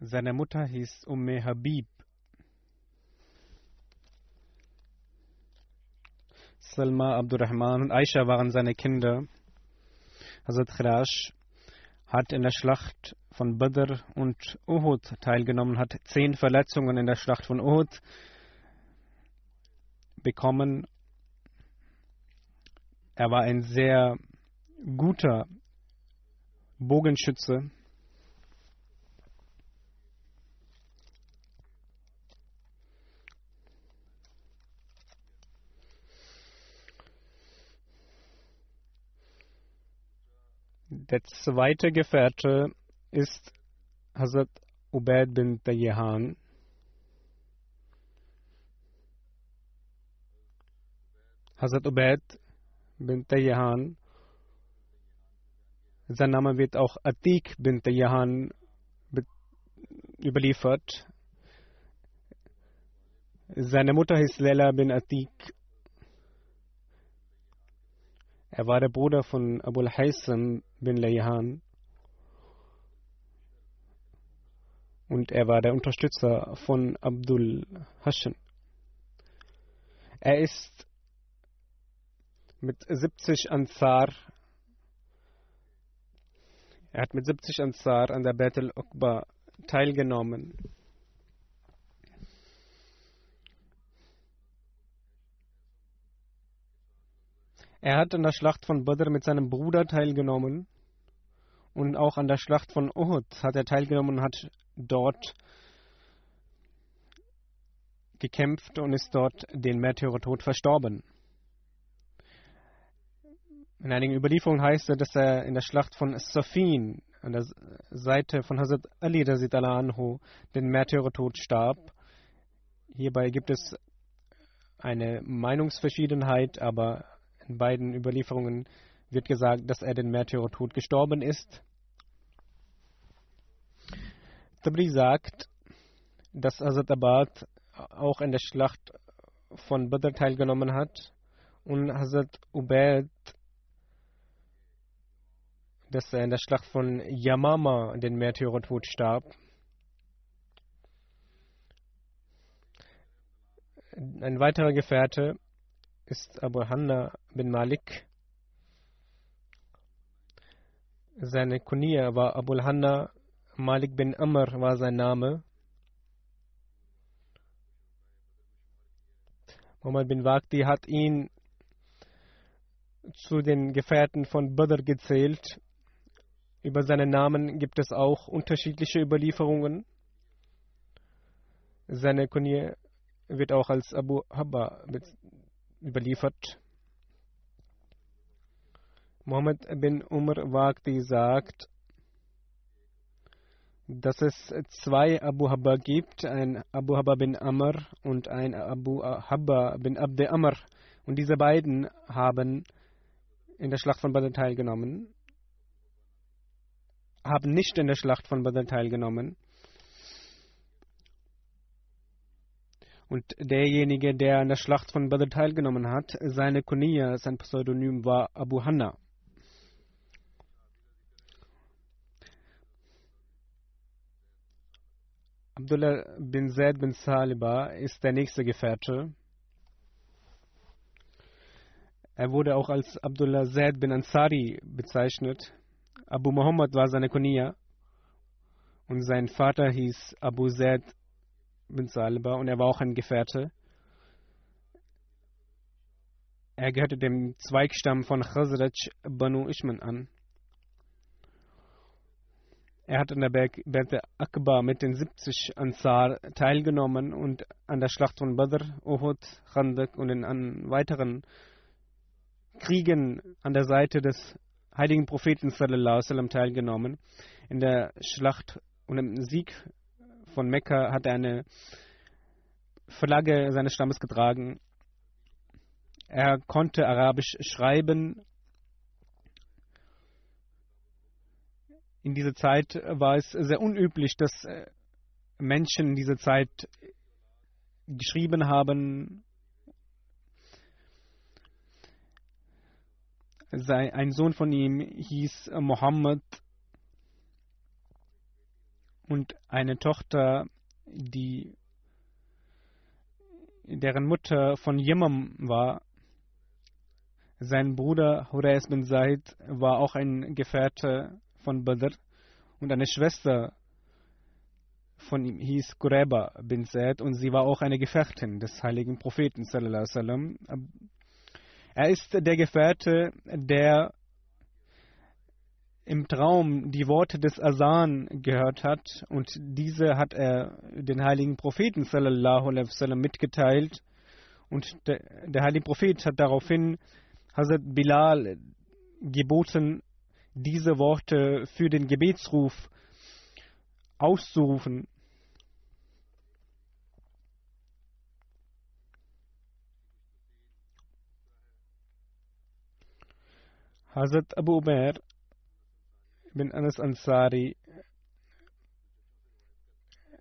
Seine Mutter hieß Umme Habib. Salma Abdurrahman und Aisha waren seine Kinder. Hazrat Khirash hat in der Schlacht von Badr und Uhud teilgenommen, hat zehn Verletzungen in der Schlacht von Uhud bekommen. Er war ein sehr guter Bogenschütze. Der zweite Gefährte ist Hazrat Ubaid bin Tayyihan. Hazrat Ubaid bin Tayyihan. Sein Name wird auch Atik bin Tayyihan überliefert. Seine Mutter hieß Lela bin Atik. Er war der Bruder von Abul Haysam bin Layhan und er war der Unterstützer von Abdul Hassan. Er ist mit 70 Ansar er hat mit 70 Ansar an der Battle Uqba teilgenommen. Er hat an der Schlacht von Badr mit seinem Bruder teilgenommen und auch an der Schlacht von Uhud hat er teilgenommen und hat dort gekämpft und ist dort den Märtyrertod verstorben. In einigen Überlieferungen heißt es, dass er in der Schlacht von Safin an der Seite von Hazrat Ali anhu den Märtyrertod starb. Hierbei gibt es eine Meinungsverschiedenheit, aber in beiden Überlieferungen wird gesagt, dass er den Märtyrertod gestorben ist. Tabri sagt, dass Hazrat Abad auch in der Schlacht von Badr teilgenommen hat und Hazrat Ubaid, dass er in der Schlacht von Yamama den Märtyrertod starb. Ein weiterer Gefährte ist Abu Hanna bin Malik. Seine Kunia war Abu Hanna, Malik bin Amr war sein Name. Muhammad bin Waqti hat ihn zu den Gefährten von Badr gezählt. Über seinen Namen gibt es auch unterschiedliche Überlieferungen. Seine Kunie wird auch als Abu Habba überliefert. Mohammed bin Umar Waqti sagt, dass es zwei Abu Habba gibt, ein Abu Habba bin Amr und ein Abu Habba bin Abde Amr. Und diese beiden haben in der Schlacht von Badr teilgenommen, haben nicht in der Schlacht von Badr teilgenommen. Und derjenige, der an der Schlacht von Badr teilgenommen hat, seine Kunia, sein Pseudonym war Abu Hanna. Abdullah bin Zaid bin Saliba ist der nächste Gefährte. Er wurde auch als Abdullah Zaid bin Ansari bezeichnet. Abu Muhammad war seine Kunia und sein Vater hieß Abu Zaid bin Saliba und er war auch ein Gefährte. Er gehörte dem Zweigstamm von Khazraj Banu Ishman an. Er hat an der Berg Akbar mit den 70 Ansar teilgenommen und an der Schlacht von Badr, Uhud, Khandak und in weiteren Kriegen an der Seite des heiligen Propheten sallam, teilgenommen. In der Schlacht und im Sieg von Mekka hat er eine Flagge seines Stammes getragen. Er konnte Arabisch schreiben. In dieser Zeit war es sehr unüblich, dass äh, Menschen in dieser Zeit geschrieben haben. Ein Sohn von ihm hieß Mohammed und eine Tochter, die deren Mutter von Yemam war. Sein Bruder Hurais bin Said war auch ein Gefährte von Badr und eine Schwester von ihm hieß Qureba bin Said und sie war auch eine Gefährtin des heiligen Propheten. Er ist der Gefährte, der im Traum die Worte des Asan gehört hat und diese hat er den heiligen Propheten sallallahu alaihi wasallam mitgeteilt und der, der heilige Prophet hat daraufhin Hazrat Bilal geboten, diese Worte für den Gebetsruf auszurufen. Hazrat Abu Umair bin Anas Ansari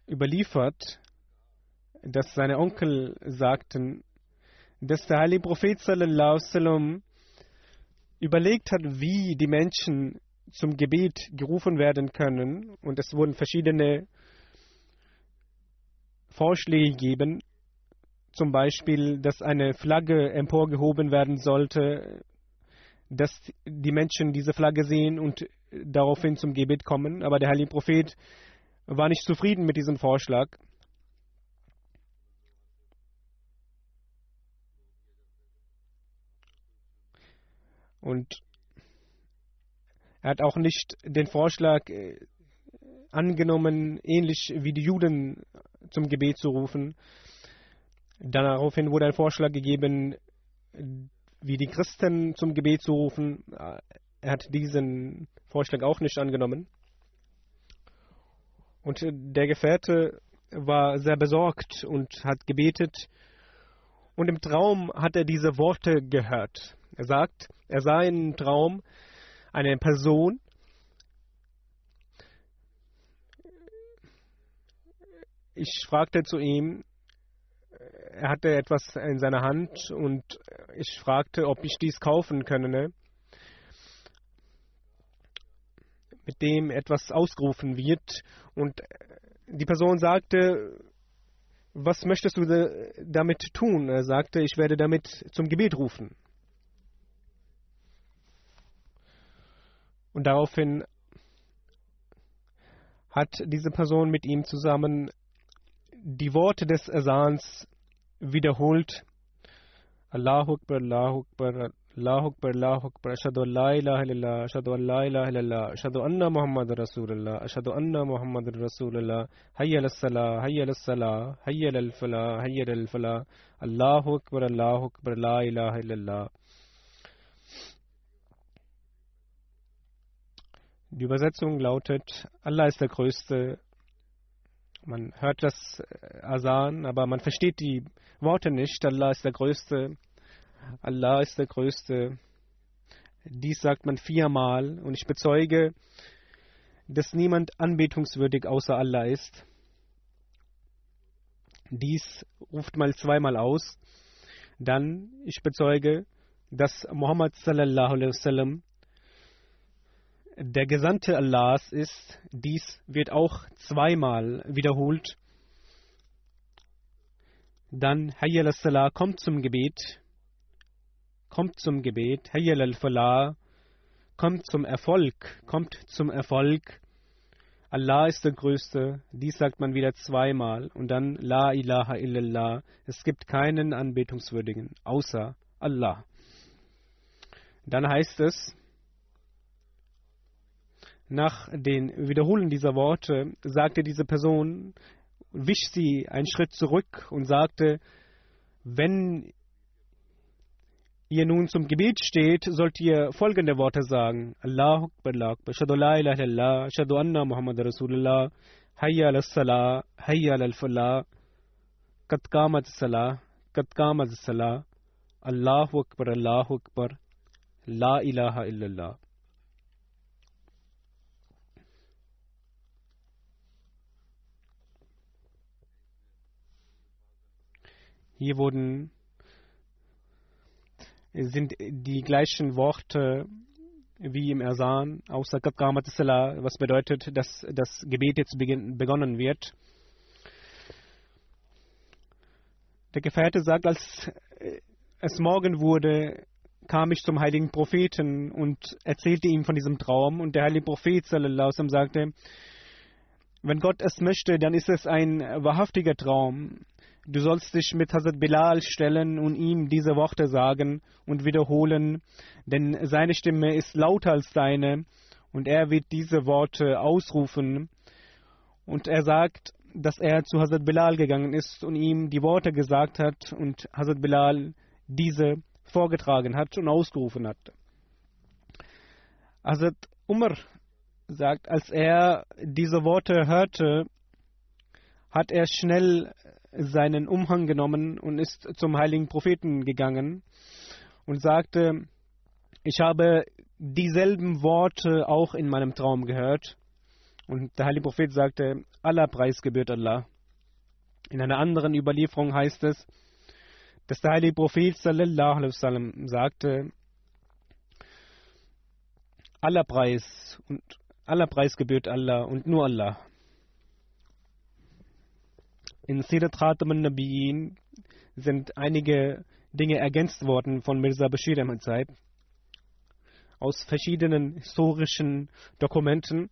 überliefert, dass seine Onkel sagten, dass der heilige Prophet sallam überlegt hat, wie die Menschen zum Gebet gerufen werden können. Und es wurden verschiedene Vorschläge gegeben, zum Beispiel, dass eine Flagge emporgehoben werden sollte, dass die Menschen diese Flagge sehen und daraufhin zum Gebet kommen. Aber der heilige Prophet war nicht zufrieden mit diesem Vorschlag. Und er hat auch nicht den Vorschlag äh, angenommen, ähnlich wie die Juden zum Gebet zu rufen. Daraufhin wurde ein Vorschlag gegeben, wie die Christen zum Gebet zu rufen. Er hat diesen Vorschlag auch nicht angenommen. Und der Gefährte war sehr besorgt und hat gebetet. Und im Traum hat er diese Worte gehört. Er sagt, er sah im Traum eine Person, ich fragte zu ihm, er hatte etwas in seiner Hand und ich fragte, ob ich dies kaufen könne, mit dem etwas ausgerufen wird. Und die Person sagte, was möchtest du damit tun? Er sagte, ich werde damit zum Gebet rufen. Und daraufhin hat diese Person mit ihm zusammen die Worte des Asans wiederholt. Allahu Akbar, Allahu Akbar, Allahu Akbar, Allahu Akbar, Ashadu an la ilaha illallah, Ashadu an la ilaha illallah, Ashadu anna Muhammad Rasulullah, Ashadu anna Muhammad Rasulullah, Hayya al salah, Hayya al salah, Hayya al falah, Hayya al falah, Allahu Akbar, Allahu Akbar, la ilaha illallah. Die Übersetzung lautet, Allah ist der Größte. Man hört das Asan, aber man versteht die Worte nicht. Allah ist der Größte. Allah ist der Größte. Dies sagt man viermal und ich bezeuge, dass niemand anbetungswürdig außer Allah ist. Dies ruft mal zweimal aus. Dann, ich bezeuge, dass Muhammad sallallahu alaihi wasallam der Gesandte Allahs ist. Dies wird auch zweimal wiederholt. Dann, Hayya al-Salah kommt zum Gebet. Kommt zum Gebet. Hayya al-Falah kommt zum Erfolg. Kommt zum Erfolg. Allah ist der Größte. Dies sagt man wieder zweimal. Und dann La ilaha illallah. Es gibt keinen Anbetungswürdigen außer Allah. Dann heißt es, nach den Wiederholen dieser Worte sagte diese Person, wich sie einen Schritt zurück und sagte, wenn ihr nun zum Gebet steht, sollt ihr folgende Worte sagen. Allahu Akbar, Allahu Akbar, Shadu la ilaha illallah, Shadu anna Muhammad Rasulullah, Hayya al salah, Hayya al falah, Kat qamat salah, Kat qamat salah, Allahu Akbar, Allahu Akbar, La ilaha illallah. Hier wurden sind die gleichen Worte wie im Ersan, außer Salah, was bedeutet, dass das Gebet jetzt begonnen wird. Der Gefährte sagt, als es morgen wurde, kam ich zum heiligen Propheten und erzählte ihm von diesem Traum. Und der heilige Prophet sagte, wenn Gott es möchte, dann ist es ein wahrhaftiger Traum. Du sollst dich mit Hazrat Bilal stellen und ihm diese Worte sagen und wiederholen, denn seine Stimme ist lauter als deine und er wird diese Worte ausrufen. Und er sagt, dass er zu Hazrat Bilal gegangen ist und ihm die Worte gesagt hat und Hazrat Bilal diese vorgetragen hat und ausgerufen hat. Hazrat Umar sagt, als er diese Worte hörte, hat er schnell seinen Umhang genommen und ist zum heiligen Propheten gegangen und sagte, ich habe dieselben Worte auch in meinem Traum gehört. Und der heilige Prophet sagte, aller Preis gebührt Allah. In einer anderen Überlieferung heißt es, dass der heilige Prophet sallallahu alaihi wasallam sagte, aller Preis und aller Preis gebührt Allah und nur Allah. In Sirat Khatam al-Nabiyin sind einige Dinge ergänzt worden von Mirza Bashir Ahmad Saib aus verschiedenen historischen Dokumenten.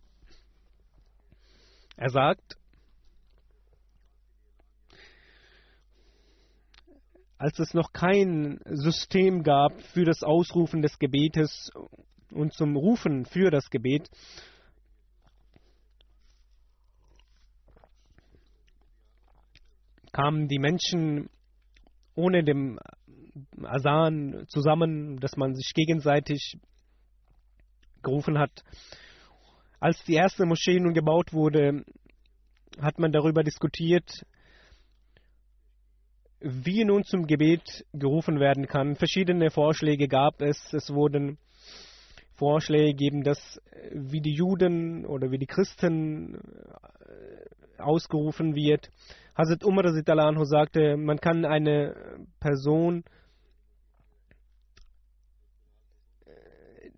Er sagt, als es noch kein System gab für das Ausrufen des Gebetes und zum Rufen für das Gebet, kamen die Menschen ohne dem Asan zusammen, dass man sich gegenseitig gerufen hat. Als die erste Moschee nun gebaut wurde, hat man darüber diskutiert, wie nun zum Gebet gerufen werden kann. Verschiedene Vorschläge gab es. Es wurden Vorschläge gegeben, dass wie die Juden oder wie die Christen ausgerufen wird. Hazrat Umar anhu sagte, man kann eine Person äh,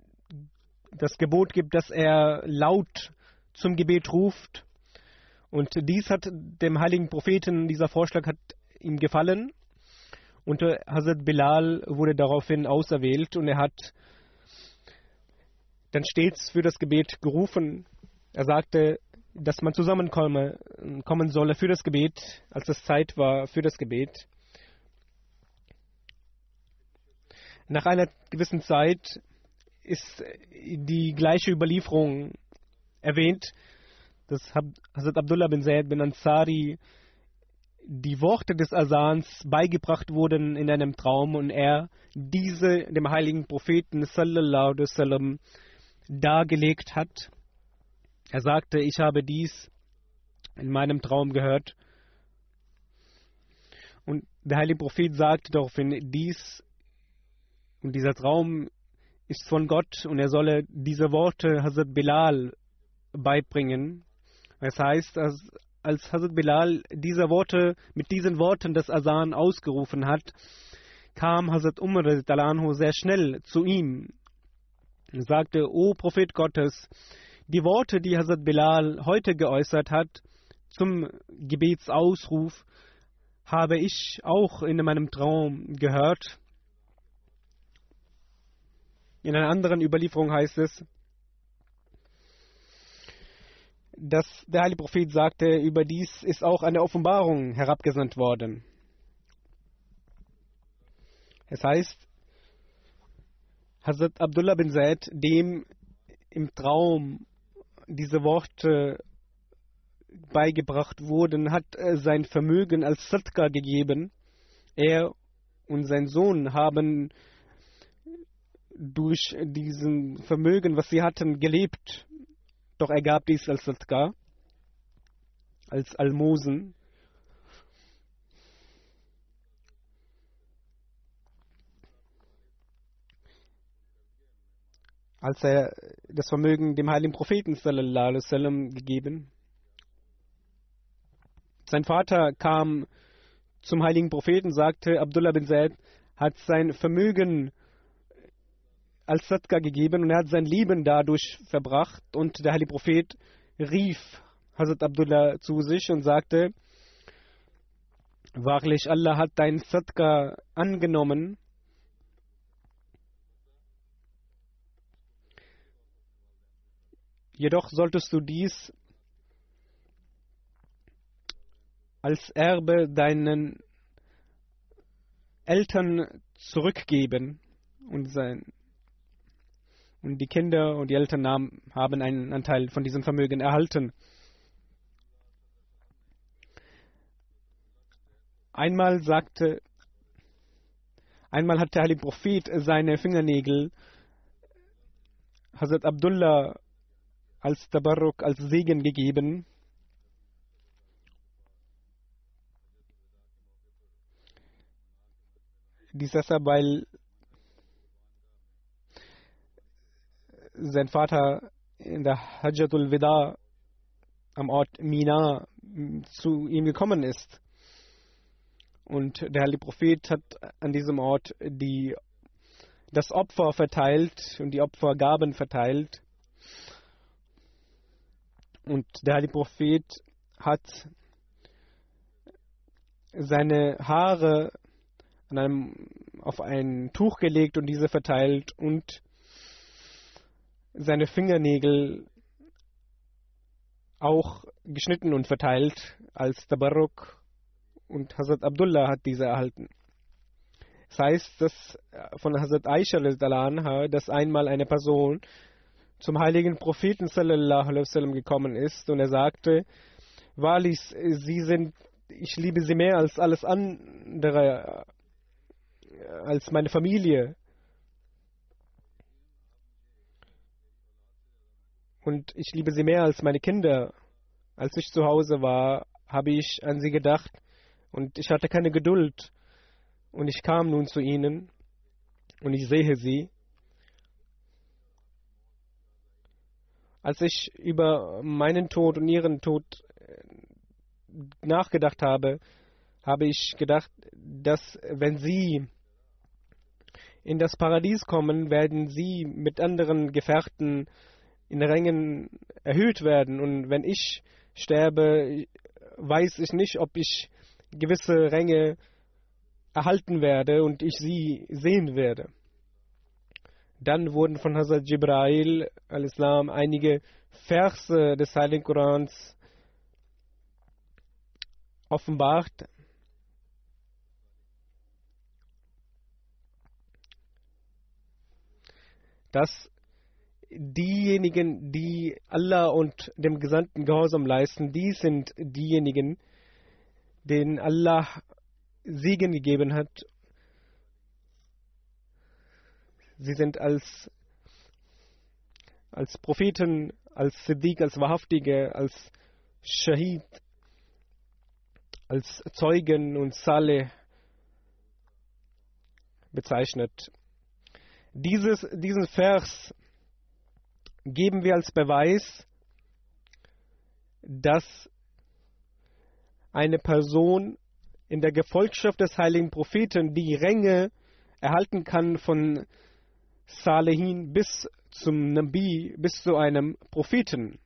das Gebot gibt, dass er laut zum Gebet ruft. Und dies hat dem heiligen Propheten, dieser Vorschlag hat ihm gefallen. Und Hazrat Bilal wurde daraufhin auserwählt und er hat dann stets für das Gebet gerufen. Er sagte, dass man zusammenkommen kommen solle für das Gebet, als es Zeit war für das Gebet. Nach einer gewissen Zeit ist die gleiche Überlieferung erwähnt, dass Hazrat Abdullah bin Zayd bin Ansari die Worte des Asans beigebracht wurden in einem Traum und er diese dem heiligen Propheten sallallahu alaihi wasallam dargelegt hat Er sagte, ich habe dies in meinem Traum gehört. Und der heilige Prophet sagte daraufhin, dies und dieser Traum ist von Gott und er solle diese Worte Hazrat Bilal beibringen. Das heißt, als, als Hazrat Bilal diese Worte, mit diesen Worten das Asan ausgerufen hat, kam Hazrat Umar sehr schnell zu ihm sagte, O Prophet Gottes, die Worte, die Hazrat Bilal heute geäußert hat, zum Gebetsausruf, habe ich auch in meinem Traum gehört. In einer anderen Überlieferung heißt es, dass der heilige Prophet sagte, überdies ist auch eine Offenbarung herabgesandt worden. Es heißt, Hazrat Abdullah bin Zaid, dem im Traum diese Worte beigebracht wurden, hat sein Vermögen als Sadqa gegeben. Er und sein Sohn haben durch diesen Vermögen, was sie hatten, gelebt. Doch er gab dies als Sadqa, als Almosen. Als er das Vermögen dem heiligen Propheten sallam, gegeben. Sein Vater kam zum heiligen Propheten, sagte, Abdullah bin Zaid hat sein Vermögen als Sadqa gegeben und er hat sein Leben dadurch verbracht. Und der heilige Prophet rief Hazrat Abdullah zu sich und sagte, Wahrlich, Allah hat dein Sadqa angenommen. Jedoch solltest du dies als Erbe deinen Eltern zurückgeben und sein und die Kinder und die Eltern haben einen Anteil von diesem Vermögen erhalten. Einmal sagte, einmal hat der heilige Prophet seine Fingernägel Hazrat Abdullah als Tabarruk, als Segen gegeben. Dies deshalb, weil sein Vater in der Hajjatul Wida am Ort Mina zu ihm gekommen ist. Und der Heilige Prophet hat an diesem Ort die, das Opfer verteilt und die Opfergaben verteilt. Und der Heilige Prophet hat seine Haare einem, auf ein Tuch gelegt und diese verteilt und seine Fingernägel auch geschnitten und verteilt als Tabarruk und Hazrat Abdullah hat diese erhalten. Das heißt, dass von Hazrat Aisha dass einmal eine Person zum heiligen Propheten sallallahu alaihi wasallam gekommen ist und er sagte, wahrlich, sie sind, ich liebe sie mehr als alles andere, als meine Familie. und ich liebe sie mehr als meine Kinder. Als ich zu Hause war, habe ich an sie gedacht und ich hatte keine Geduld. Und ich kam nun zu ihnen und ich sehe sie. Als ich über meinen Tod und ihren Tod äh, nachgedacht habe, habe ich gedacht, dass wenn sie in das Paradies kommen, werden sie mit anderen Gefährten in Rängen erhöht werden. Und wenn ich sterbe, weiß ich nicht, ob ich gewisse Ränge erhalten werde und ich sie sehen werde. Dann wurden von Hazrat Jibrail al-Islam einige Verse des Heiligen Korans offenbart. dass diejenigen, die Allah und dem Gesandten Gehorsam leisten, die sind diejenigen, denen Allah Segen gegeben hat. Sie sind als als Propheten, als Siddiq, als Wahrhaftige, als Shahid, als Zeugen und Saleh bezeichnet. Dieses, diesen Vers geben wir als Beweis, dass eine Person in der Gefolgschaft des heiligen Propheten die Ränge erhalten kann von Salehin bis zum Nabi, bis zu einem Propheten.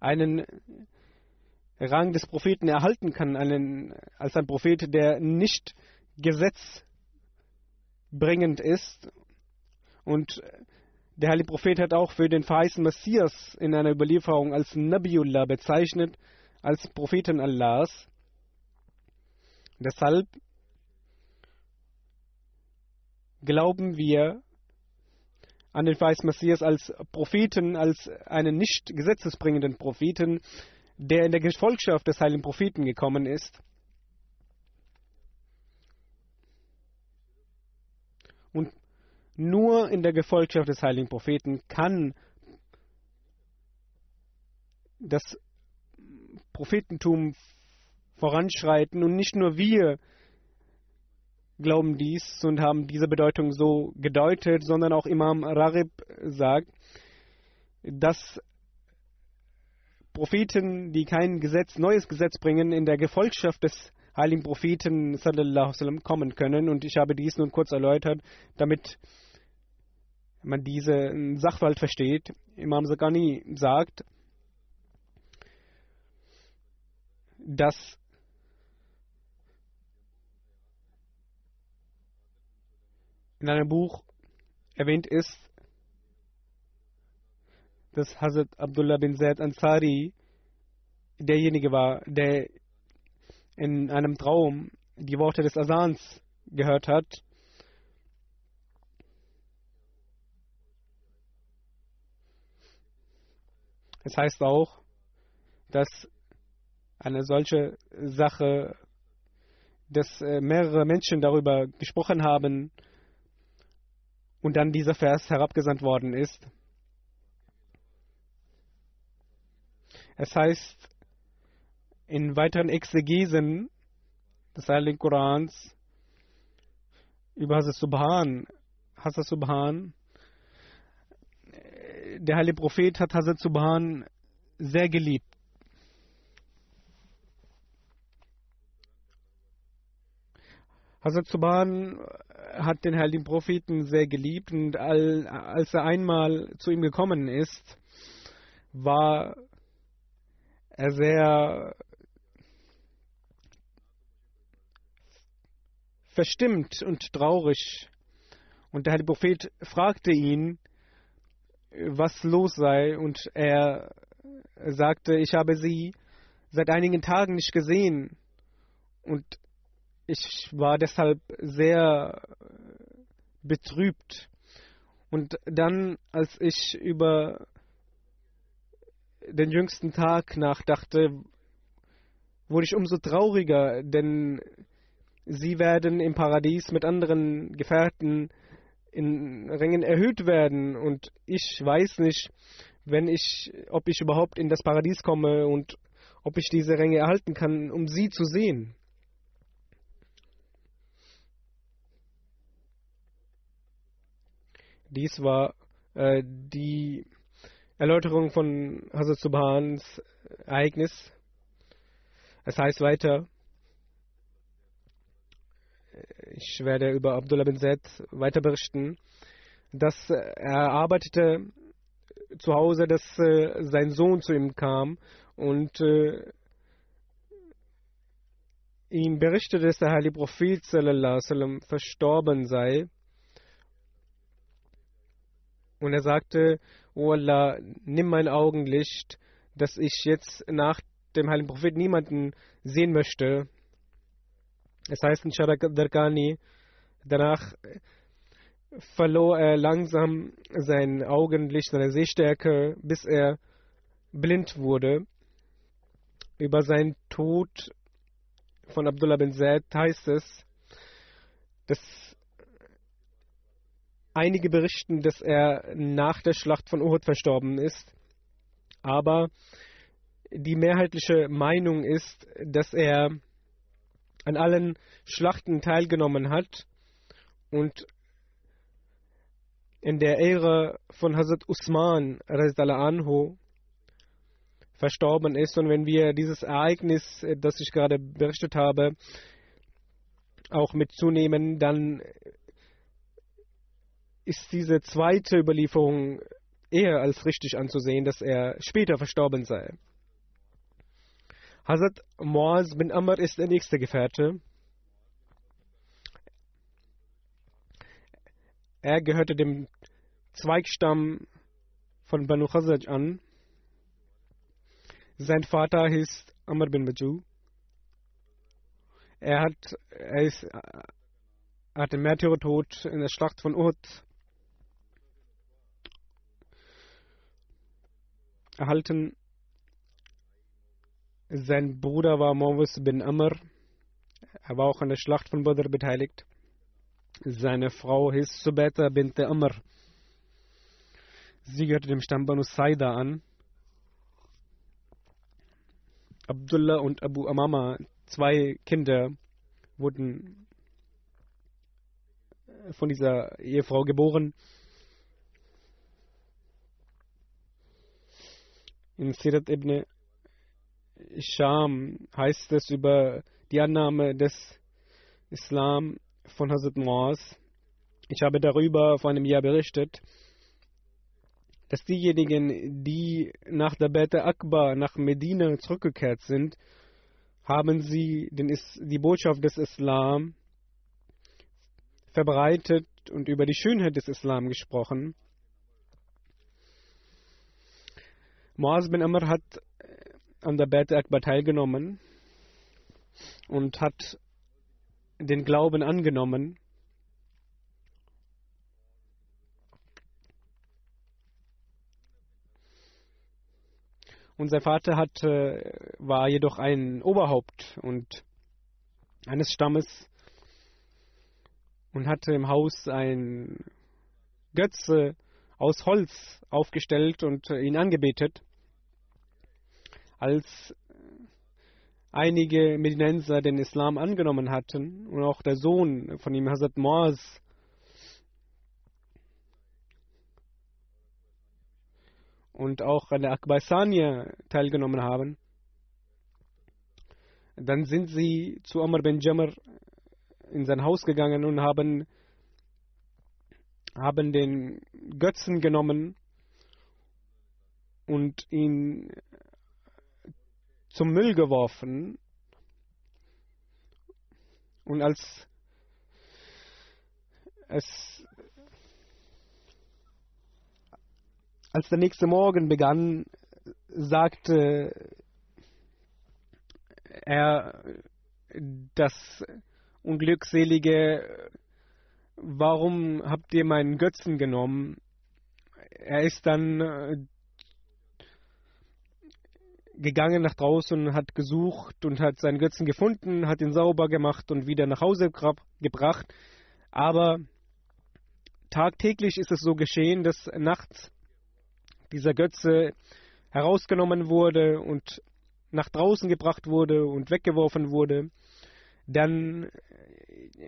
Einen Rang des Propheten erhalten kann, einen, als ein Prophet, der nicht gesetzbringend ist. Und der heilige Prophet hat auch für den verheißenen Messias in einer Überlieferung als Nabiullah bezeichnet, als Propheten Allahs. Deshalb glauben wir an den verheißenen Messias als Propheten, als einen nicht gesetzesbringenden Propheten, der in der Gefolgschaft des heiligen Propheten gekommen ist. Und nur in der Gefolgschaft des heiligen Propheten kann das Prophetentum voranschreiten und nicht nur wir glauben dies und haben diese Bedeutung so gedeutet, sondern auch Imam Rarib sagt, dass Propheten, die kein Gesetz, neues Gesetz bringen, in der Gefolgschaft des heiligen Propheten sallam, kommen können. Und ich habe dies nun kurz erläutert, damit man diese Sachverhalt versteht. Imam Zakani sagt, dass in einem Buch erwähnt ist, dass Hazrat Abdullah bin Zaid Ansari derjenige war, der in einem Traum die Worte des Asans gehört hat. Es heißt auch, dass eine solche Sache, dass äh, mehrere Menschen darüber gesprochen haben und dann dieser Vers herabgesandt worden ist. Es heißt in weiteren Exegesen des Heiligen Korans über Hazrat Subhan, Hazrat Subhan, der heilige Prophet hat Hazrat Subhan sehr geliebt. Hazrat Subhan hat den heiligen Propheten sehr geliebt und als er einmal zu ihm gekommen ist, war er sehr verstimmt und traurig. Und der heilige Prophet fragte ihn, was los sei, und er sagte, ich habe sie seit einigen Tagen nicht gesehen. Und ich war deshalb sehr betrübt. Und dann, als ich über den jüngsten Tag nachdachte, wurde ich umso trauriger, denn sie werden im Paradies mit anderen Gefährten in Rängen erhöht werden und ich weiß nicht, wenn ich, ob ich überhaupt in das Paradies komme und ob ich diese Ränge erhalten kann, um sie zu sehen. Dies war äh, die Erläuterung von Hazrat Subhans Ereignis. Es heißt weiter, ich werde über Abdullah bin Zaid weiter berichten, dass er arbeitete zu Hause, dass äh, sein Sohn zu ihm kam und äh, ihm berichtete, dass der heilige Prophet sallam, verstorben sei. Und er sagte, O Allah, nimm mein Augenlicht, dass ich jetzt nach dem heiligen Prophet niemanden sehen möchte. Es heißt in Sharadarkani, danach verlor er langsam sein Augenlicht, seine Sehstärke, bis er blind wurde. Über seinen Tod von Abdullah bin Zaid heißt es, dass einige berichten, dass er nach der Schlacht von Uhud verstorben ist. Aber die mehrheitliche Meinung ist, dass er an allen Schlachten teilgenommen hat und in der Ehre von Hazrat Usman anhu verstorben ist. Und wenn wir dieses Ereignis, das ich gerade berichtet habe, auch mitzunehmen, dann ist diese zweite Überlieferung eher als richtig anzusehen, dass er später verstorben sei. Hazrat Muaz bin Amr ist der nächste Gefährte. Er gehörte dem Zweigstamm von Banu Khazraj an. Sein Vater hieß Amr bin Maju. Er hat, er ist, er hat den Märtyrertod in der Schlacht von Uhud erhalten. Sein Bruder war Mawis bin Amr. Er war auch an der Schlacht von Badr beteiligt. Seine Frau hieß Subeta bint Amr. Sie gehörte dem Stamm Banu Saida an. Abdullah und Abu Amama, zwei Kinder, wurden von dieser Ehefrau geboren. In Sirat ibn Sham heißt es über die Annahme des Islam von Hazrat Muaz. Ich habe darüber vor einem Jahr berichtet, dass diejenigen, die nach der Bete Akbar nach Medina zurückgekehrt sind, haben sie den, die Botschaft des Islam verbreitet und über die Schönheit des Islam gesprochen. Muaz bin Amr hat an der Beit Akbar teilgenommen und hat den Glauben angenommen. Und sein Vater hat, war jedoch ein Oberhaupt und eines Stammes und hatte im Haus ein Götze aus Holz aufgestellt und ihn angebetet als einige Medinenser den Islam angenommen hatten und auch der Sohn von ihm, Hazrat Moaz, und auch an der Akbaisania teilgenommen haben, dann sind sie zu Omar bin Jamr in sein Haus gegangen und haben, haben den Götzen genommen und ihn zum Müll geworfen. Und als es als der nächste Morgen begann, sagte er das Unglückselige, warum habt ihr meinen Götzen genommen? Er ist dann gegangen nach draußen, hat gesucht und hat seinen Götzen gefunden, hat ihn sauber gemacht und wieder nach Hause gebracht. Aber tagtäglich ist es so geschehen, dass nachts dieser Götze herausgenommen wurde und nach draußen gebracht wurde und weggeworfen wurde. Dann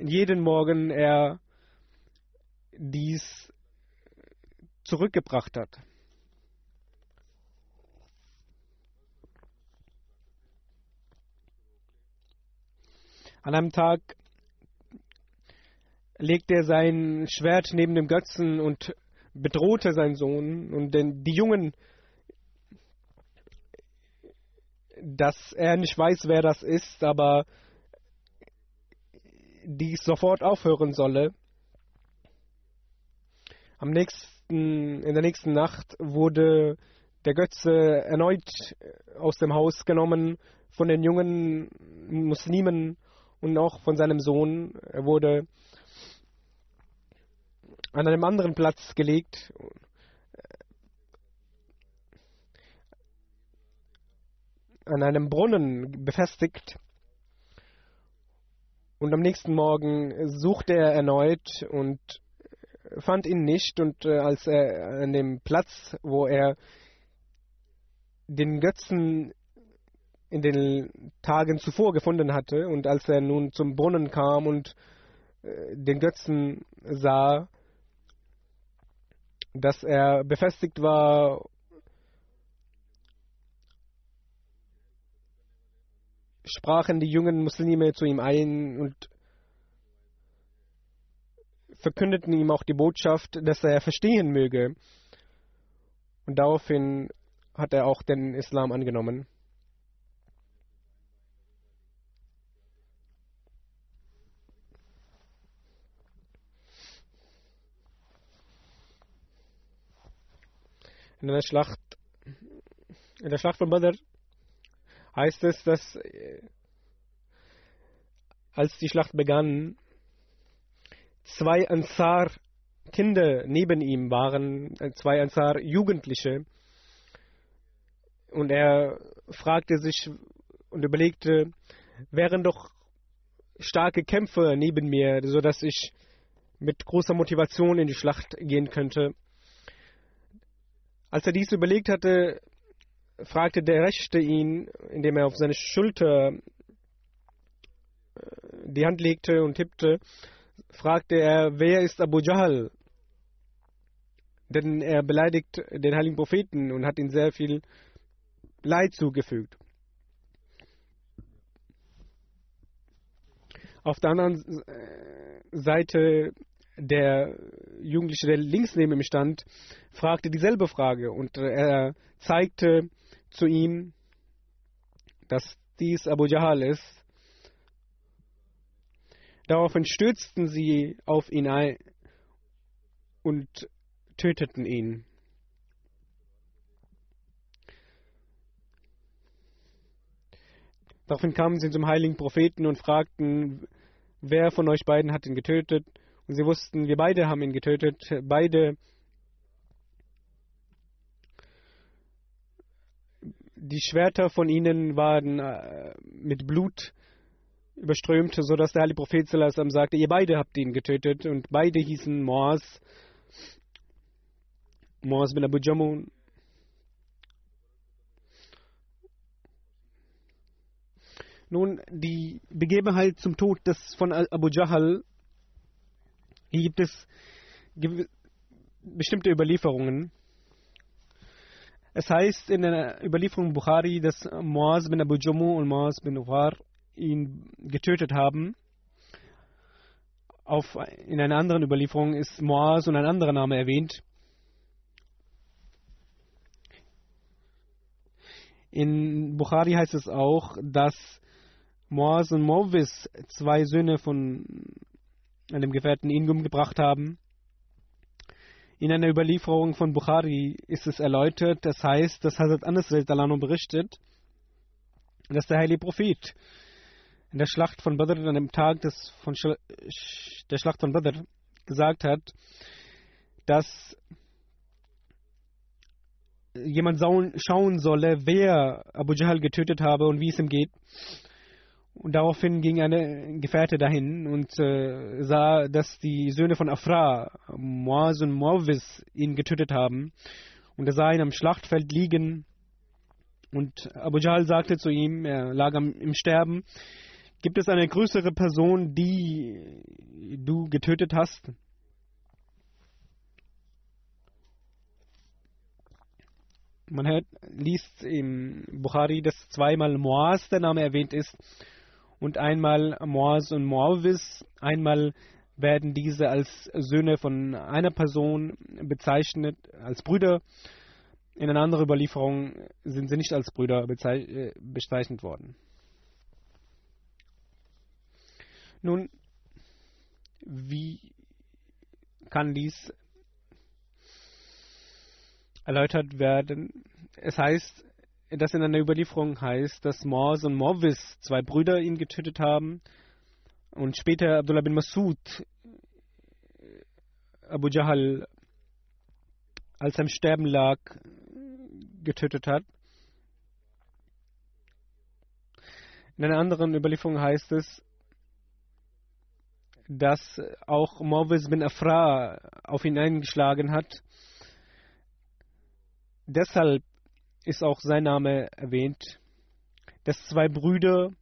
jeden Morgen er dies zurückgebracht hat. An einem Tag legte er sein Schwert neben dem Götzen und bedrohte seinen Sohn. Und denn die Jungen, dass er nicht weiß, wer das ist, aber dies sofort aufhören solle. Am nächsten, in der nächsten Nacht wurde der Götze erneut aus dem Haus genommen von den jungen Muslimen und auch von seinem Sohn. Er wurde an einem anderen Platz gelegt. an einem Brunnen befestigt. Und am nächsten Morgen suchte er erneut und fand ihn nicht und äh, als er an dem Platz, wo er den Götzen in den Tagen zuvor gefunden hatte und als er nun zum Brunnen kam und äh, den Götzen sah, dass er befestigt war sprachen die jungen Muslime zu ihm ein und verkündeten ihm auch die Botschaft, dass er verstehen möge. Und daraufhin hat er auch den Islam angenommen. In der Schlacht, in der Schlacht von Badr heißt es, dass äh, als die Schlacht begann, zwei Ansar Kinder neben ihm waren, äh, zwei Ansar Jugendliche. Und er fragte sich und überlegte, wären doch starke Kämpfer neben mir, sodass ich mit großer Motivation in die Schlacht gehen könnte. Als er dies überlegt hatte, fragte der Rechte ihn, indem er auf seine Schulter äh, die Hand legte und tippte, fragte er, wer ist Abu Jahl? Denn er beleidigt den heiligen Propheten und hat ihm sehr viel Leid zugefügt. Auf der anderen äh, Seite der Jugendliche, der links neben ihm stand, fragte dieselbe Frage und er zeigte zu ihm, dass dies Abu Jahl ist. Daraufhin stürzten sie auf ihn ein und töteten ihn. Daraufhin kamen sie zum heiligen Propheten und fragten, wer von euch beiden hat ihn getötet. Sie wussten, wir beide haben ihn getötet. Beide die Schwerter von ihnen waren äh, mit Blut überströmt, sodass der heilige Prophet Salasam sagte, ihr beide habt ihn getötet und beide hießen Moaz, Moaz bin Abu Jamun. Nun, die Begebenheit zum Tod des von Abu Jahl, hier gibt es bestimmte Überlieferungen. Es heißt in der Überlieferung Bukhari, dass Muaz bin Abu Jamu und Muaz bin Ughar ihn getötet haben. Auf, in einer anderen Überlieferung ist Muaz und ein anderer Name erwähnt. In Bukhari heißt es auch, dass Muaz und Mowis zwei Söhne von einem Gefährten ihn umgebracht haben. In einer Überlieferung von Bukhari ist es erläutert, das heißt, dass Hazrat Anas berichtet, dass der heilige Prophet in der Schlacht von Badr, an dem Tag des, von Sch der Schlacht von Badr, gesagt hat, dass jemand schauen solle, wer Abu Jahl getötet habe und wie es ihm geht. Und daraufhin ging eine Gefährte dahin und äh, sah, dass die Söhne von Afra, Moaz und Moawis, ihn getötet haben. Und er sah ihn am Schlachtfeld liegen. Und Abu Jahl sagte zu ihm, er lag am, im Sterben, gibt es eine größere Person, die du getötet hast? Man hört, liest im Bukhari, dass zweimal Moaz der Name erwähnt ist und einmal Moaz und Moawis. Einmal werden diese als Söhne von einer Person bezeichnet, als Brüder. In einer anderen Überlieferung sind sie nicht als Brüder äh, bezeichnet worden. Nun, wie kann dies erläutert werden? Es heißt, das in einer Überlieferung heißt, dass Mors und Morvis, zwei Brüder, ihn getötet haben. Und später Abdullah bin Masud, Abu Jahl, als er im Sterben lag, getötet hat. In einer anderen Überlieferung heißt es, dass auch Morvis bin Afra auf ihn eingeschlagen hat. Deshalb ist auch sein Name erwähnt, dass zwei Brüder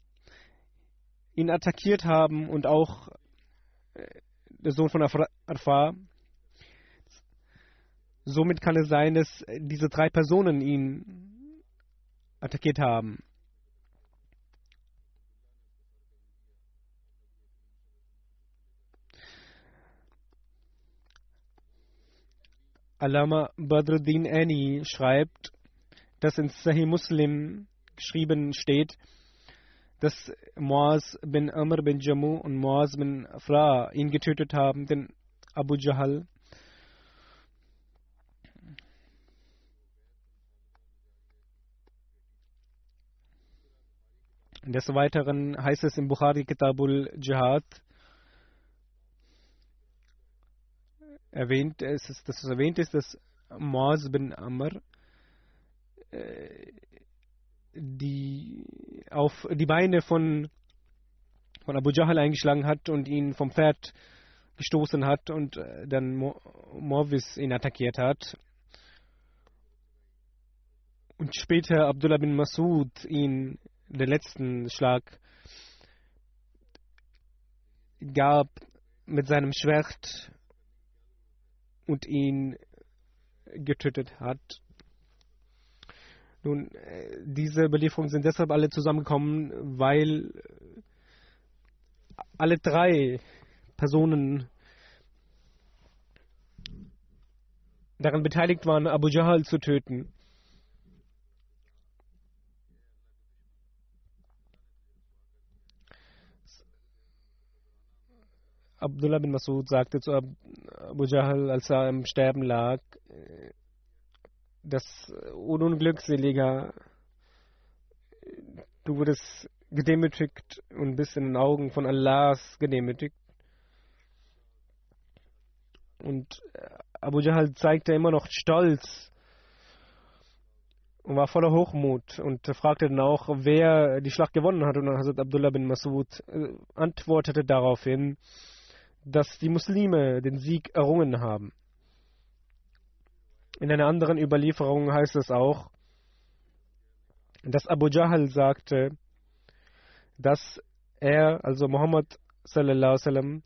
ihn attackiert haben und auch äh, der Sohn von Arfa. Somit kann es sein, dass diese drei Personen ihn attackiert haben. Alama Badruddin Ani schreibt, dass in Sahih Muslim geschrieben steht, dass Muaz bin Amr bin Jammu und Muaz bin Fra ihn getötet haben, den Abu Jahal. Des Weiteren heißt es im Bukhari Kitabul Jihad, erwähnt, es ist, dass es erwähnt ist, dass Muaz bin Amr die auf die Beine von, von Abu Jahl eingeschlagen hat und ihn vom Pferd gestoßen hat und äh, dann Morvis ihn attackiert hat. Und später Abdullah bin Masud ihn den letzten Schlag gab mit seinem Schwert und ihn getötet hat. Nun, äh, diese Überlieferungen sind deshalb alle zusammengekommen, weil alle drei Personen daran beteiligt waren, Abu Jahl zu töten. Abdullah bin Masud sagte zu Abu Jahl, als er im Sterben lag, das Unglückseliger, du wurdest gedemütigt und bist in den Augen von Allahs gedemütigt. Und Abu Jahl zeigte immer noch Stolz und war voller Hochmut und fragte dann auch, wer die Schlacht gewonnen hat. Und Hazrat Abdullah bin Masud äh, antwortete daraufhin, dass die Muslime den Sieg errungen haben. In einer anderen Überlieferung heißt es auch, dass Abu Jahl sagte, dass er, also Muhammad sallallahu sallam,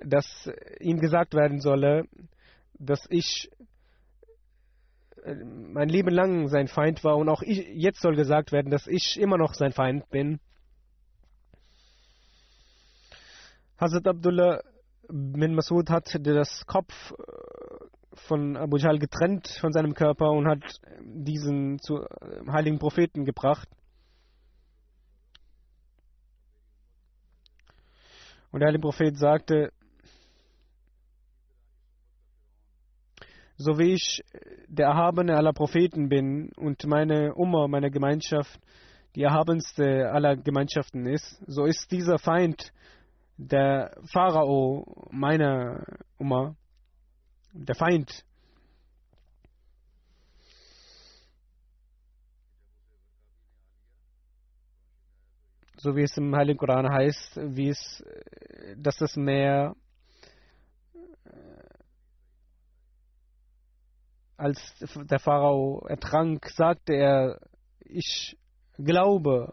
dass ihm gesagt werden solle, dass ich mein Leben lang sein Feind war und auch ich, jetzt soll gesagt werden, dass ich immer noch sein Feind bin. Hazrat Abdullah bin Masud hat das Kopf äh, von Abu Jahl getrennt von seinem Körper und hat diesen zu äh, heiligen Propheten gebracht. Und der heilige Prophet sagte, so wie ich der Erhabene aller Propheten bin und meine Umma, meine Gemeinschaft, die erhabenste aller Gemeinschaften ist, so ist dieser Feind der Pharao meiner Umma der Feind. So wie es im Heiligen Koran heißt, wie es, dass das Meer äh, als der Pharao ertrank, sagte er, ich glaube,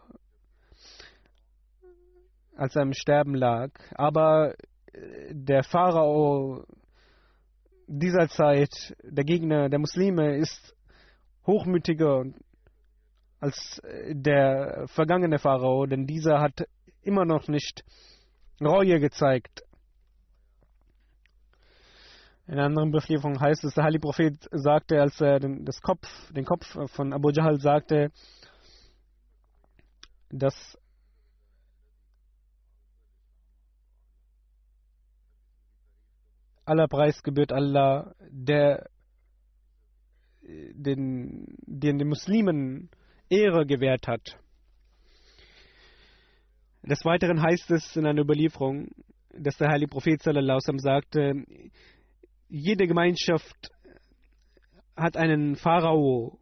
als er im Sterben lag. Aber der Pharao dieser Zeit, der Gegner der Muslime, ist hochmütiger als der vergangene Pharao, denn dieser hat immer noch nicht Reue gezeigt. In anderen Überlieferung heißt es, der Heilige Prophet sagte, als er den, das Kopf, den Kopf von Abu Jahl sagte, dass aller Preis gebührt Allah, der den, den, den Muslimen Ehre gewährt hat. Des Weiteren heißt es in einer Überlieferung, dass der heilige Prophet sallallahu sagte, jede Gemeinschaft hat einen Pharao,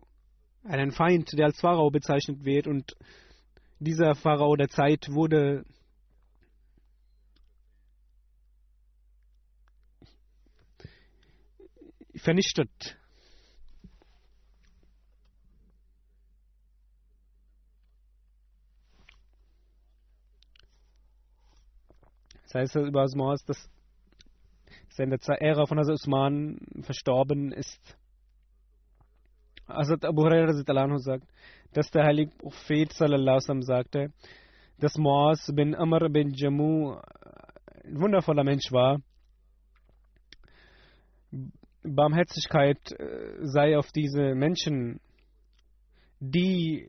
einen Feind, der als Pharao bezeichnet wird und dieser Pharao der Zeit wurde vernichtet. Das heißt über Osmas, dass in der Ära von Hazrat Usman verstorben ist. Hazrat Abu Hurairah sagt, dass der heilige Prophet sallallahu sagte, dass Moaz bin Amr bin Jammu ein wundervoller Mensch war. Barmherzigkeit äh, sei auf diese Menschen, die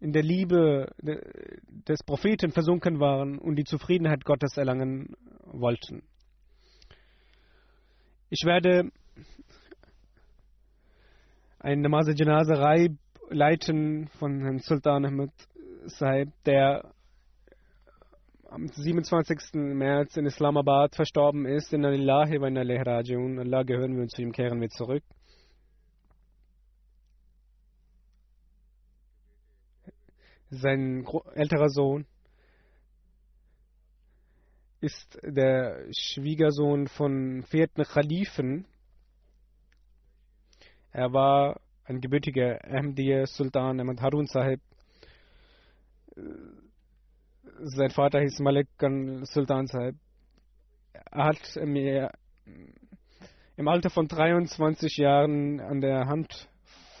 in der Liebe des Propheten versunken waren und die Zufriedenheit Gottes erlangen wollten. Ich werde eine Namaz Janaza leiten von Herrn Sultan Ahmed Sahib, der am 27. März in Islamabad verstorben ist. In Alillahi wa inna. Allah gehören wir zu ihm kehren wir zurück. Sein älterer Sohn ist der Schwiegersohn von vierten Khalifen. Er war ein gebürtiger Ahmadiyya Sultan Ahmad Harun Sahib. Sein Vater hieß Malik Sultan Sahib. Er hat mir im Alter von 23 Jahren an der Hand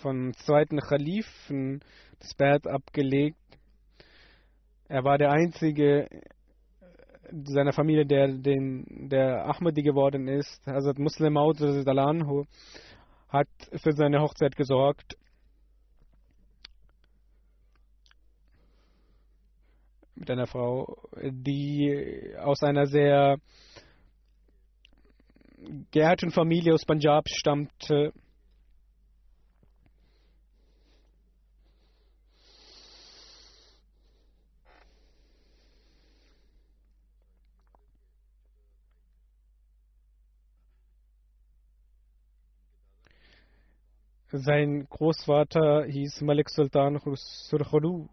von zweiten Khalifen das Bad abgelegt. Er war der einzige seiner Familie, der, den, der Ahmadi geworden ist. Also Muslim Maud hat für seine Hochzeit gesorgt. Mit einer Frau, die aus einer sehr geehrten Familie aus Punjab stammte. Sein Großvater hieß Malik Sultan Surkhulu.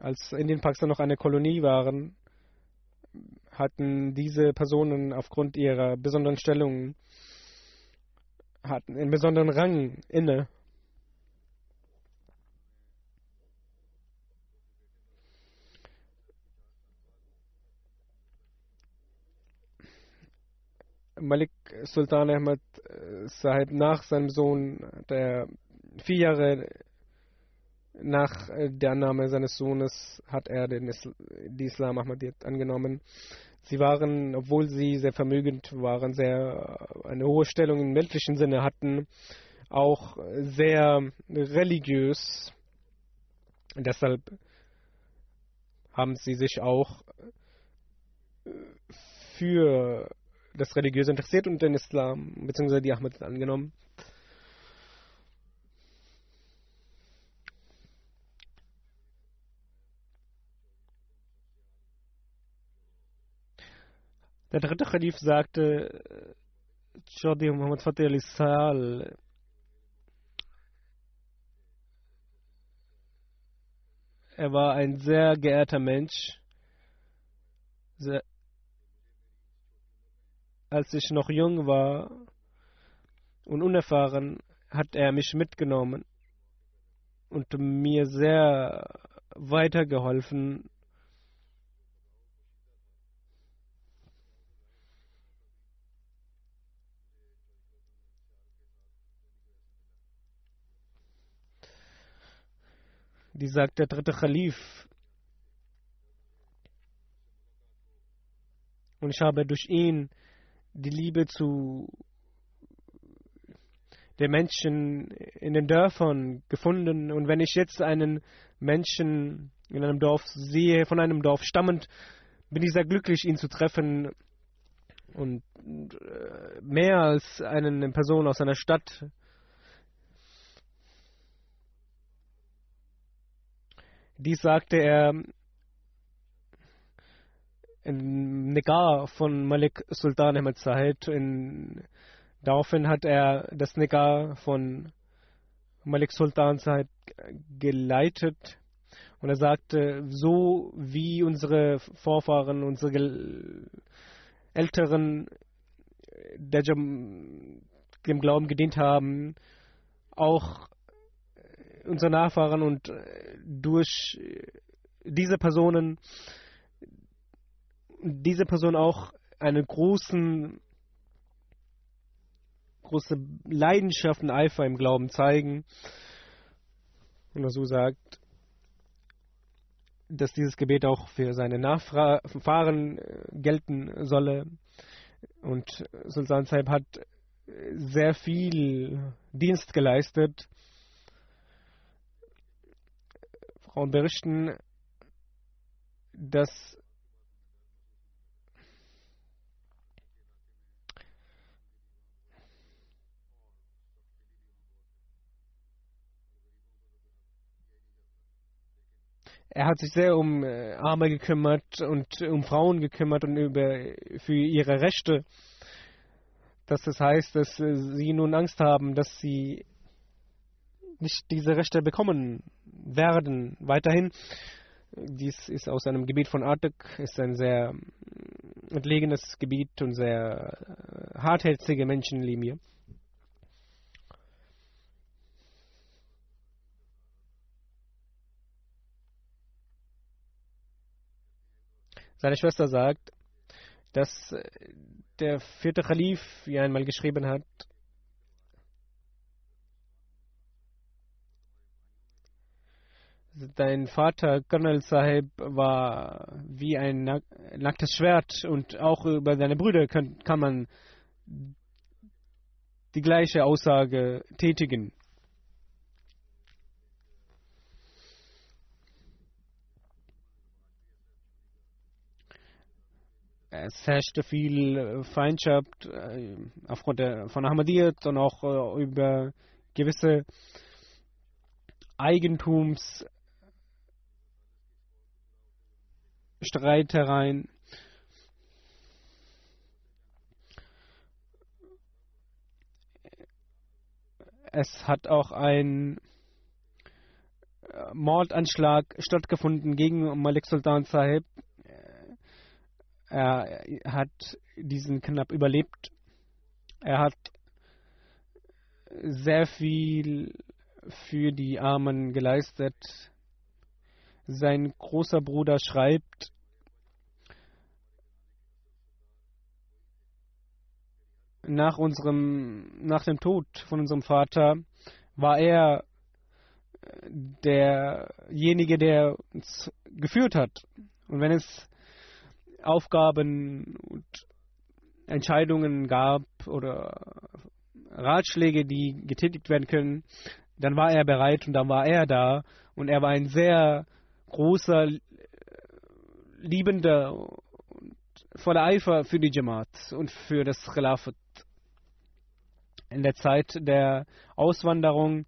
Als Indien Pakistan noch eine Kolonie waren, hatten diese Personen aufgrund ihrer besonderen Stellung hatten einen besonderen Rang inne. Malik Sultan Ahmad äh, Sahib nach seinem Sohn, der vier Jahre nach äh, der Annahme seines Sohnes hat er den Isl die Islam Ahmadiyyat angenommen. Sie waren, obwohl sie sehr vermögend waren, sehr äh, eine hohe Stellung im weltlichen Sinne hatten, auch sehr religiös. Deshalb haben sie sich auch für das Religiöse interessiert und den Islam bzw. die Ahmadis angenommen. Der dritte Khalif sagte, Chaudhry Muhammad Fateh al-Sal, er war ein sehr geehrter Mensch, sehr, als ich noch jung war und unerfahren, hat er mich mitgenommen und mir sehr weitergeholfen. Die sagt der dritte Khalif. Und ich habe durch ihn die Liebe zu den Menschen in den Dörfern gefunden. Und wenn ich jetzt einen Menschen in einem Dorf sehe, von einem Dorf stammend, bin ich sehr glücklich, ihn zu treffen. Und äh, mehr als eine Person aus einer Stadt. Dies sagte er in Nikah von Malik Sultan Ahmed Zahid. In, daraufhin hat er das Nikah von Malik Sultan Zahid geleitet. Und er sagte, so wie unsere Vorfahren, unsere Älteren der dem Glauben gedient haben, auch unsere Nachfahren und durch diese Personen, diese Person auch eine großen, große Leidenschaft und Eifer im Glauben zeigen. Und so sagt, dass dieses Gebet auch für seine Nachfahren gelten solle. Und Sultan Saib hat sehr viel Dienst geleistet. Frauen berichten, dass er hat sich sehr um äh, Arme gekümmert und um Frauen gekümmert und über, für ihre Rechte. Dass das heißt, dass äh, sie nun Angst haben, dass sie nicht diese Rechte bekommen werden. Weiterhin, dies ist aus einem Gebiet von Artek, ist ein sehr entlegenes Gebiet und sehr äh, hartherzige Menschen leben hier. Seine Schwester sagt, dass der vierte Khalif wie einmal geschrieben hat, dein Vater Colonel Sahib war wie ein nacktes Schwert und auch über deine Brüder kann, kann man die gleiche Aussage tätigen. es herrschte viel Feindschaft äh, aufgrund von Ahmadiyyat und auch äh, über gewisse Eigentumsstreitereien. Es hat auch ein Mordanschlag stattgefunden gegen Malik Sultan Sahib er hat diesen knapp überlebt. Er hat sehr viel für die Armen geleistet. Sein großer Bruder schreibt, nach unserem, nach dem Tod von unserem Vater war er derjenige, der uns geführt hat. Und wenn es Aufgaben und Entscheidungen gab oder Ratschläge, die getätigt werden können, dann war er bereit und dann war er da und er war ein sehr großer, liebender und voller Eifer für die Jamaat und für das Khilafat. In der Zeit der Auswanderung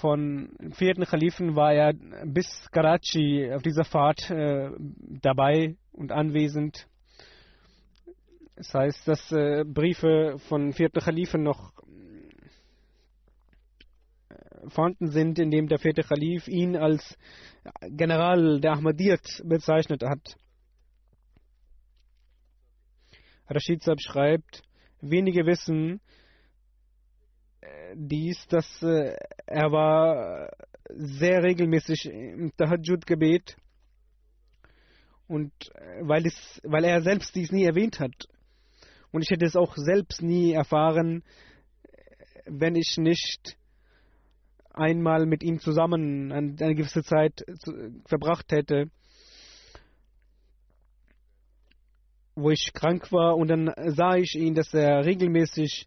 von vierten Khalifen war er bis Karachi auf dieser Fahrt äh, dabei und anwesend. Das heißt, dass äh, Briefe von vierten Khalifen noch äh, vorhanden sind, in dem der vierte Khalif ihn als General der Ahmadiyyat bezeichnet hat. Rashid Saab schreibt, wenige wissen, dies, dass äh, er war sehr regelmäßig im Tahajjud-Gebet und äh, weil, es, weil er selbst dies nie erwähnt hat. Und ich hätte es auch selbst nie erfahren, wenn ich nicht einmal mit ihm zusammen eine gewisse Zeit verbracht hätte, wo ich krank war und dann sah ich ihn, dass er regelmäßig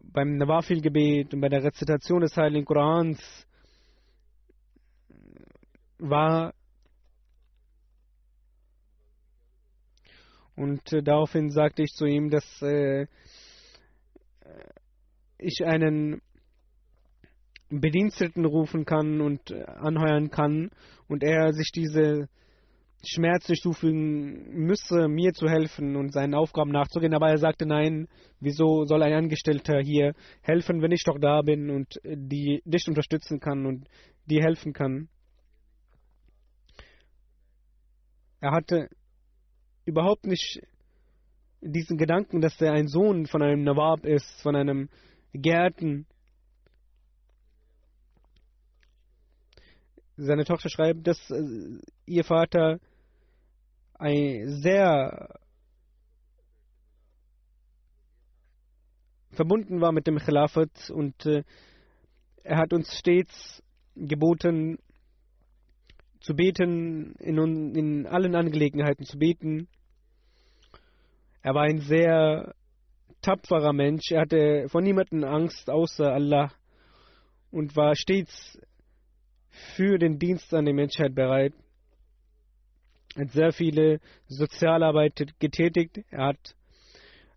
beim Nawafil-Gebet und bei der Rezitation des Heiligen Korans war. Und äh, daraufhin sagte ich zu ihm, dass äh, ich einen Bediensteten rufen kann und äh, anheuern kann und er sich diese Schmerz zufügen müsse, mir zu helfen und seinen Aufgaben nachzugehen. Aber er sagte, nein, wieso soll ein Angestellter hier helfen, wenn ich doch da bin und die dich unterstützen kann und dir helfen kann. Er hatte überhaupt nicht diesen Gedanken, dass er ein Sohn von einem Nawab ist, von einem Gärten. Seine Tochter schreibt, dass äh, ihr Vater ein sehr verbunden war mit dem Khilafat und äh, er hat uns stets geboten, zu beten, in, in allen Angelegenheiten zu beten. Er war ein sehr tapferer Mensch. Er hatte vor niemandem Angst außer Allah und war stets für den Dienst an der Menschheit bereit. Er hat sehr viele Sozialarbeit getätigt. Er hat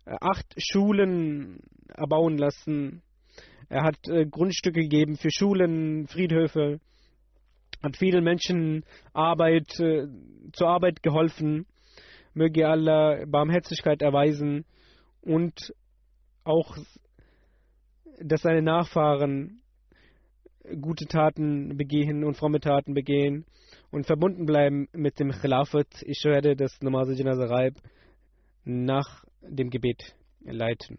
acht Schulen erbauen lassen. Er hat äh, Grundstücke gegeben für Schulen, Friedhöfe, hat vielen Menschen Arbeit, äh, zur Arbeit geholfen. Möge Allah Barmherzigkeit erweisen und auch, dass seine Nachfahren gute Taten begehen und fromme Taten begehen und verbunden bleiben mit dem Khilafat. Ich werde das Namaz Janaza nach dem Gebet leiten.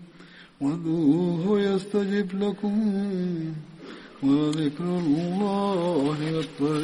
وادعوه يستجب لكم ولذكر الله أكبر